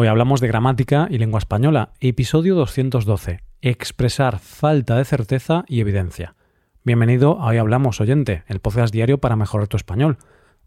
Hoy hablamos de gramática y lengua española, episodio 212, expresar falta de certeza y evidencia. Bienvenido a Hoy Hablamos, oyente, el podcast diario para mejorar tu español.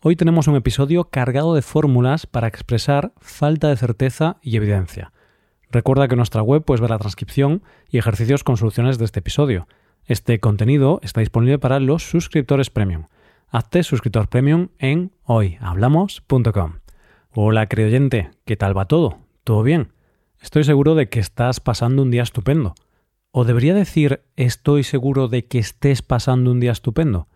Hoy tenemos un episodio cargado de fórmulas para expresar falta de certeza y evidencia. Recuerda que en nuestra web puedes ver la transcripción y ejercicios con soluciones de este episodio. Este contenido está disponible para los suscriptores premium. Hazte suscriptor premium en hoyhablamos.com. Hola, oyente, ¿qué tal va todo? ¿Todo bien? Estoy seguro de que estás pasando un día estupendo. O debería decir, estoy seguro de que estés pasando un día estupendo.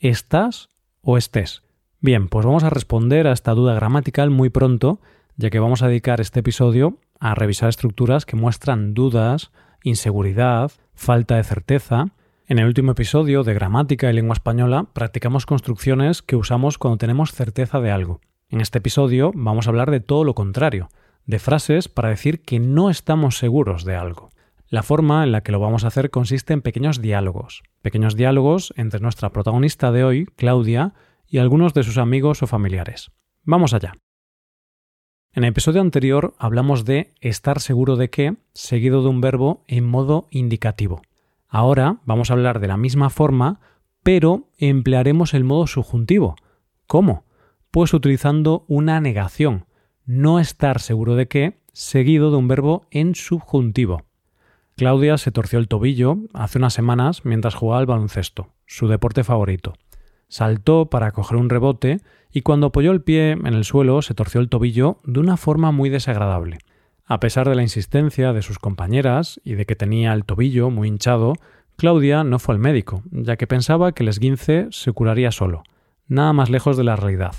¿Estás o estés? Bien, pues vamos a responder a esta duda gramatical muy pronto, ya que vamos a dedicar este episodio a revisar estructuras que muestran dudas, inseguridad, falta de certeza. En el último episodio de gramática y lengua española practicamos construcciones que usamos cuando tenemos certeza de algo. En este episodio vamos a hablar de todo lo contrario, de frases para decir que no estamos seguros de algo. La forma en la que lo vamos a hacer consiste en pequeños diálogos, pequeños diálogos entre nuestra protagonista de hoy, Claudia, y algunos de sus amigos o familiares. Vamos allá. En el episodio anterior hablamos de estar seguro de que, seguido de un verbo en modo indicativo. Ahora vamos a hablar de la misma forma, pero emplearemos el modo subjuntivo. ¿Cómo? Pues utilizando una negación, no estar seguro de qué, seguido de un verbo en subjuntivo. Claudia se torció el tobillo hace unas semanas mientras jugaba al baloncesto, su deporte favorito. Saltó para coger un rebote y cuando apoyó el pie en el suelo se torció el tobillo de una forma muy desagradable. A pesar de la insistencia de sus compañeras y de que tenía el tobillo muy hinchado, Claudia no fue al médico, ya que pensaba que el esguince se curaría solo, nada más lejos de la realidad.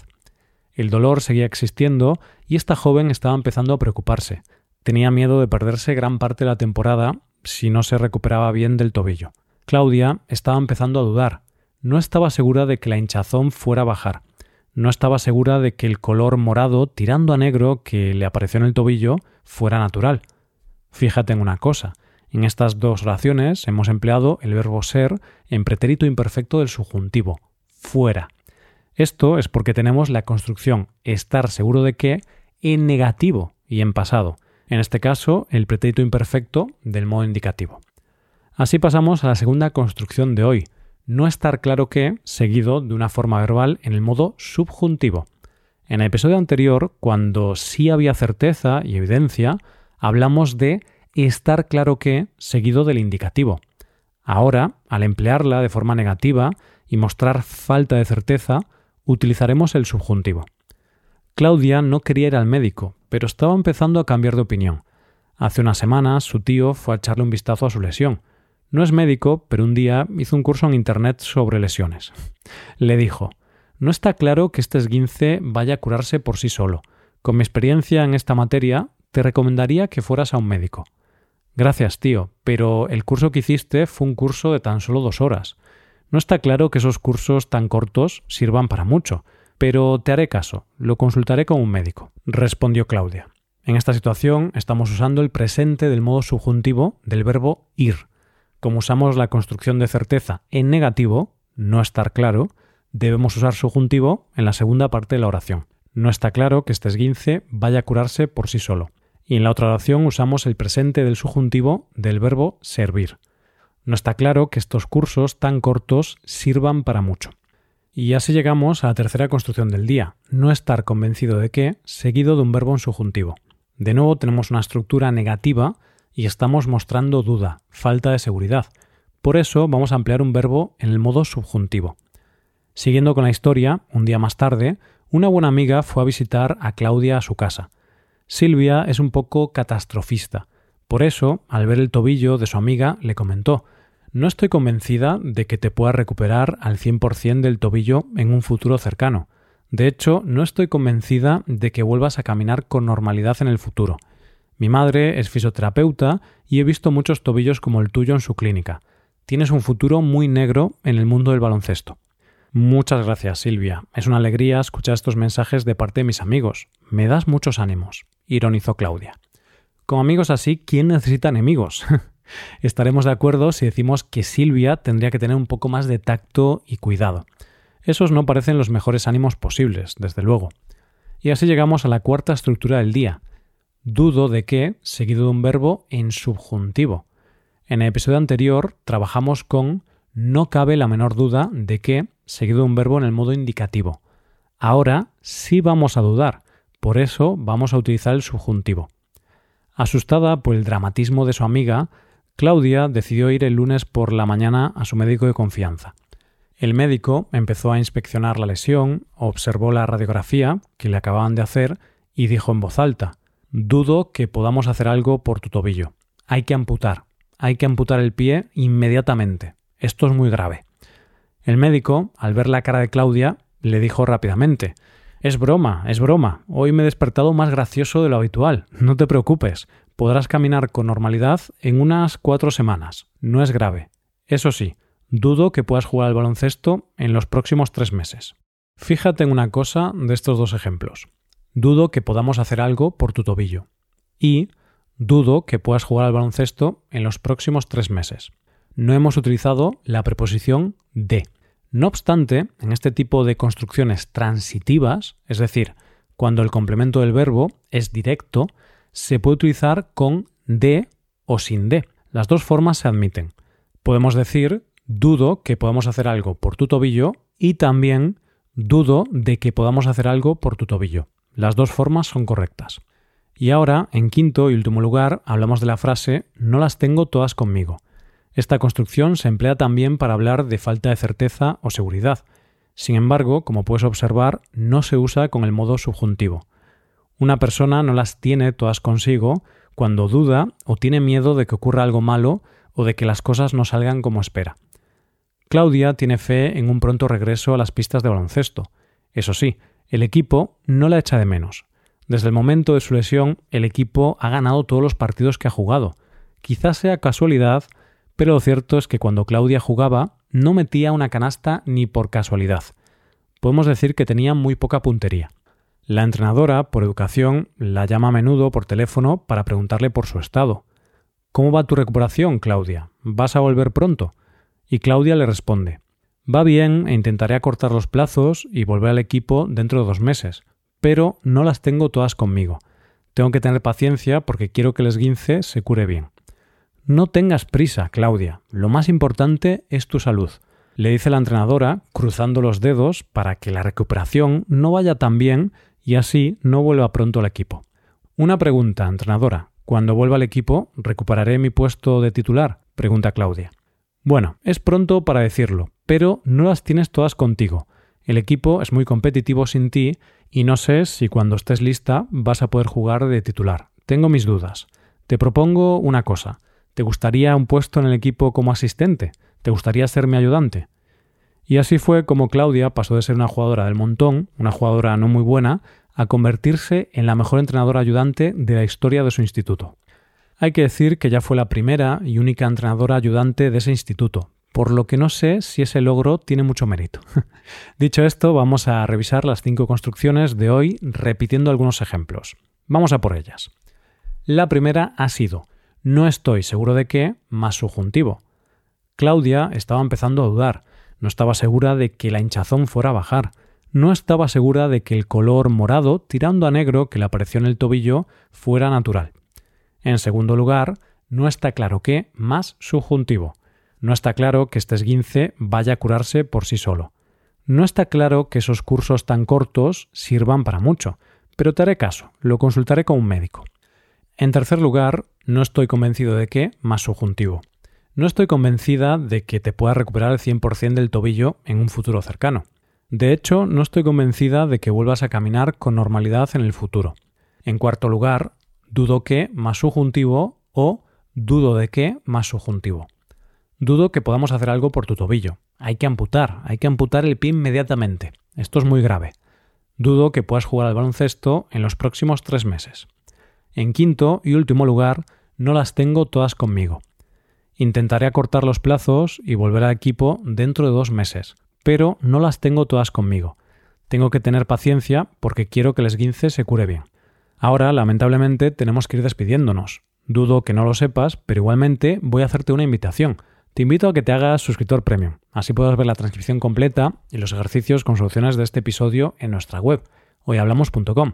El dolor seguía existiendo y esta joven estaba empezando a preocuparse. Tenía miedo de perderse gran parte de la temporada si no se recuperaba bien del tobillo. Claudia estaba empezando a dudar. No estaba segura de que la hinchazón fuera a bajar. No estaba segura de que el color morado tirando a negro que le apareció en el tobillo fuera natural. Fíjate en una cosa. En estas dos oraciones hemos empleado el verbo ser en pretérito imperfecto del subjuntivo, fuera. Esto es porque tenemos la construcción estar seguro de que en negativo y en pasado, en este caso el pretérito imperfecto del modo indicativo. Así pasamos a la segunda construcción de hoy, no estar claro que, seguido de una forma verbal en el modo subjuntivo. En el episodio anterior, cuando sí había certeza y evidencia, hablamos de estar claro que, seguido del indicativo. Ahora, al emplearla de forma negativa y mostrar falta de certeza, utilizaremos el subjuntivo. Claudia no quería ir al médico, pero estaba empezando a cambiar de opinión. Hace unas semanas su tío fue a echarle un vistazo a su lesión. No es médico, pero un día hizo un curso en Internet sobre lesiones. Le dijo, no está claro que este esguince vaya a curarse por sí solo. Con mi experiencia en esta materia, te recomendaría que fueras a un médico. Gracias, tío, pero el curso que hiciste fue un curso de tan solo dos horas. No está claro que esos cursos tan cortos sirvan para mucho, pero te haré caso, lo consultaré con un médico, respondió Claudia. En esta situación estamos usando el presente del modo subjuntivo del verbo ir. Como usamos la construcción de certeza en negativo, no estar claro, debemos usar subjuntivo en la segunda parte de la oración. No está claro que este esguince vaya a curarse por sí solo. Y en la otra oración usamos el presente del subjuntivo del verbo servir. No está claro que estos cursos tan cortos sirvan para mucho. Y así llegamos a la tercera construcción del día, no estar convencido de que, seguido de un verbo en subjuntivo. De nuevo tenemos una estructura negativa y estamos mostrando duda, falta de seguridad. Por eso vamos a emplear un verbo en el modo subjuntivo. Siguiendo con la historia, un día más tarde, una buena amiga fue a visitar a Claudia a su casa. Silvia es un poco catastrofista. Por eso, al ver el tobillo de su amiga, le comentó no estoy convencida de que te puedas recuperar al 100% del tobillo en un futuro cercano. De hecho, no estoy convencida de que vuelvas a caminar con normalidad en el futuro. Mi madre es fisioterapeuta y he visto muchos tobillos como el tuyo en su clínica. Tienes un futuro muy negro en el mundo del baloncesto. Muchas gracias, Silvia. Es una alegría escuchar estos mensajes de parte de mis amigos. Me das muchos ánimos, ironizó Claudia. Con amigos así, ¿quién necesita enemigos? Estaremos de acuerdo si decimos que Silvia tendría que tener un poco más de tacto y cuidado. Esos no parecen los mejores ánimos posibles, desde luego. Y así llegamos a la cuarta estructura del día. dudo de que seguido de un verbo en subjuntivo. En el episodio anterior trabajamos con no cabe la menor duda de que seguido de un verbo en el modo indicativo. Ahora sí vamos a dudar, por eso vamos a utilizar el subjuntivo. Asustada por el dramatismo de su amiga, Claudia decidió ir el lunes por la mañana a su médico de confianza. El médico empezó a inspeccionar la lesión, observó la radiografía que le acababan de hacer y dijo en voz alta Dudo que podamos hacer algo por tu tobillo. Hay que amputar. Hay que amputar el pie inmediatamente. Esto es muy grave. El médico, al ver la cara de Claudia, le dijo rápidamente Es broma, es broma. Hoy me he despertado más gracioso de lo habitual. No te preocupes. Podrás caminar con normalidad en unas cuatro semanas. No es grave. Eso sí, dudo que puedas jugar al baloncesto en los próximos tres meses. Fíjate en una cosa de estos dos ejemplos. Dudo que podamos hacer algo por tu tobillo. Y dudo que puedas jugar al baloncesto en los próximos tres meses. No hemos utilizado la preposición de. No obstante, en este tipo de construcciones transitivas, es decir, cuando el complemento del verbo es directo, se puede utilizar con de o sin de. Las dos formas se admiten. Podemos decir dudo que podamos hacer algo por tu tobillo y también dudo de que podamos hacer algo por tu tobillo. Las dos formas son correctas. Y ahora, en quinto y último lugar, hablamos de la frase no las tengo todas conmigo. Esta construcción se emplea también para hablar de falta de certeza o seguridad. Sin embargo, como puedes observar, no se usa con el modo subjuntivo. Una persona no las tiene todas consigo cuando duda o tiene miedo de que ocurra algo malo o de que las cosas no salgan como espera. Claudia tiene fe en un pronto regreso a las pistas de baloncesto. Eso sí, el equipo no la echa de menos. Desde el momento de su lesión, el equipo ha ganado todos los partidos que ha jugado. Quizás sea casualidad, pero lo cierto es que cuando Claudia jugaba, no metía una canasta ni por casualidad. Podemos decir que tenía muy poca puntería. La entrenadora, por educación, la llama a menudo por teléfono para preguntarle por su estado. ¿Cómo va tu recuperación, Claudia? ¿Vas a volver pronto? Y Claudia le responde Va bien e intentaré acortar los plazos y volver al equipo dentro de dos meses, pero no las tengo todas conmigo. Tengo que tener paciencia porque quiero que el esguince se cure bien. No tengas prisa, Claudia. Lo más importante es tu salud, le dice la entrenadora, cruzando los dedos para que la recuperación no vaya tan bien y así no vuelva pronto al equipo. Una pregunta, entrenadora. Cuando vuelva al equipo, ¿recuperaré mi puesto de titular? pregunta Claudia. Bueno, es pronto para decirlo, pero no las tienes todas contigo. El equipo es muy competitivo sin ti y no sé si cuando estés lista vas a poder jugar de titular. Tengo mis dudas. Te propongo una cosa. ¿Te gustaría un puesto en el equipo como asistente? ¿Te gustaría ser mi ayudante? Y así fue como Claudia pasó de ser una jugadora del montón, una jugadora no muy buena, a convertirse en la mejor entrenadora ayudante de la historia de su instituto. Hay que decir que ya fue la primera y única entrenadora ayudante de ese instituto, por lo que no sé si ese logro tiene mucho mérito. Dicho esto, vamos a revisar las cinco construcciones de hoy repitiendo algunos ejemplos. Vamos a por ellas. La primera ha sido no estoy seguro de qué más subjuntivo. Claudia estaba empezando a dudar, no estaba segura de que la hinchazón fuera a bajar, no estaba segura de que el color morado tirando a negro que le apareció en el tobillo fuera natural. En segundo lugar, no está claro qué más subjuntivo. No está claro que este esguince vaya a curarse por sí solo. No está claro que esos cursos tan cortos sirvan para mucho, pero te haré caso, lo consultaré con un médico. En tercer lugar, no estoy convencido de qué más subjuntivo. No estoy convencida de que te puedas recuperar el 100% del tobillo en un futuro cercano. De hecho, no estoy convencida de que vuelvas a caminar con normalidad en el futuro. En cuarto lugar, dudo que más subjuntivo o dudo de que más subjuntivo. Dudo que podamos hacer algo por tu tobillo. Hay que amputar, hay que amputar el pie inmediatamente. Esto es muy grave. Dudo que puedas jugar al baloncesto en los próximos tres meses. En quinto y último lugar, no las tengo todas conmigo. Intentaré acortar los plazos y volver al equipo dentro de dos meses, pero no las tengo todas conmigo. Tengo que tener paciencia porque quiero que el esguince se cure bien. Ahora, lamentablemente, tenemos que ir despidiéndonos. Dudo que no lo sepas, pero igualmente voy a hacerte una invitación. Te invito a que te hagas suscriptor premium. Así podrás ver la transcripción completa y los ejercicios con soluciones de este episodio en nuestra web, hoyhablamos.com.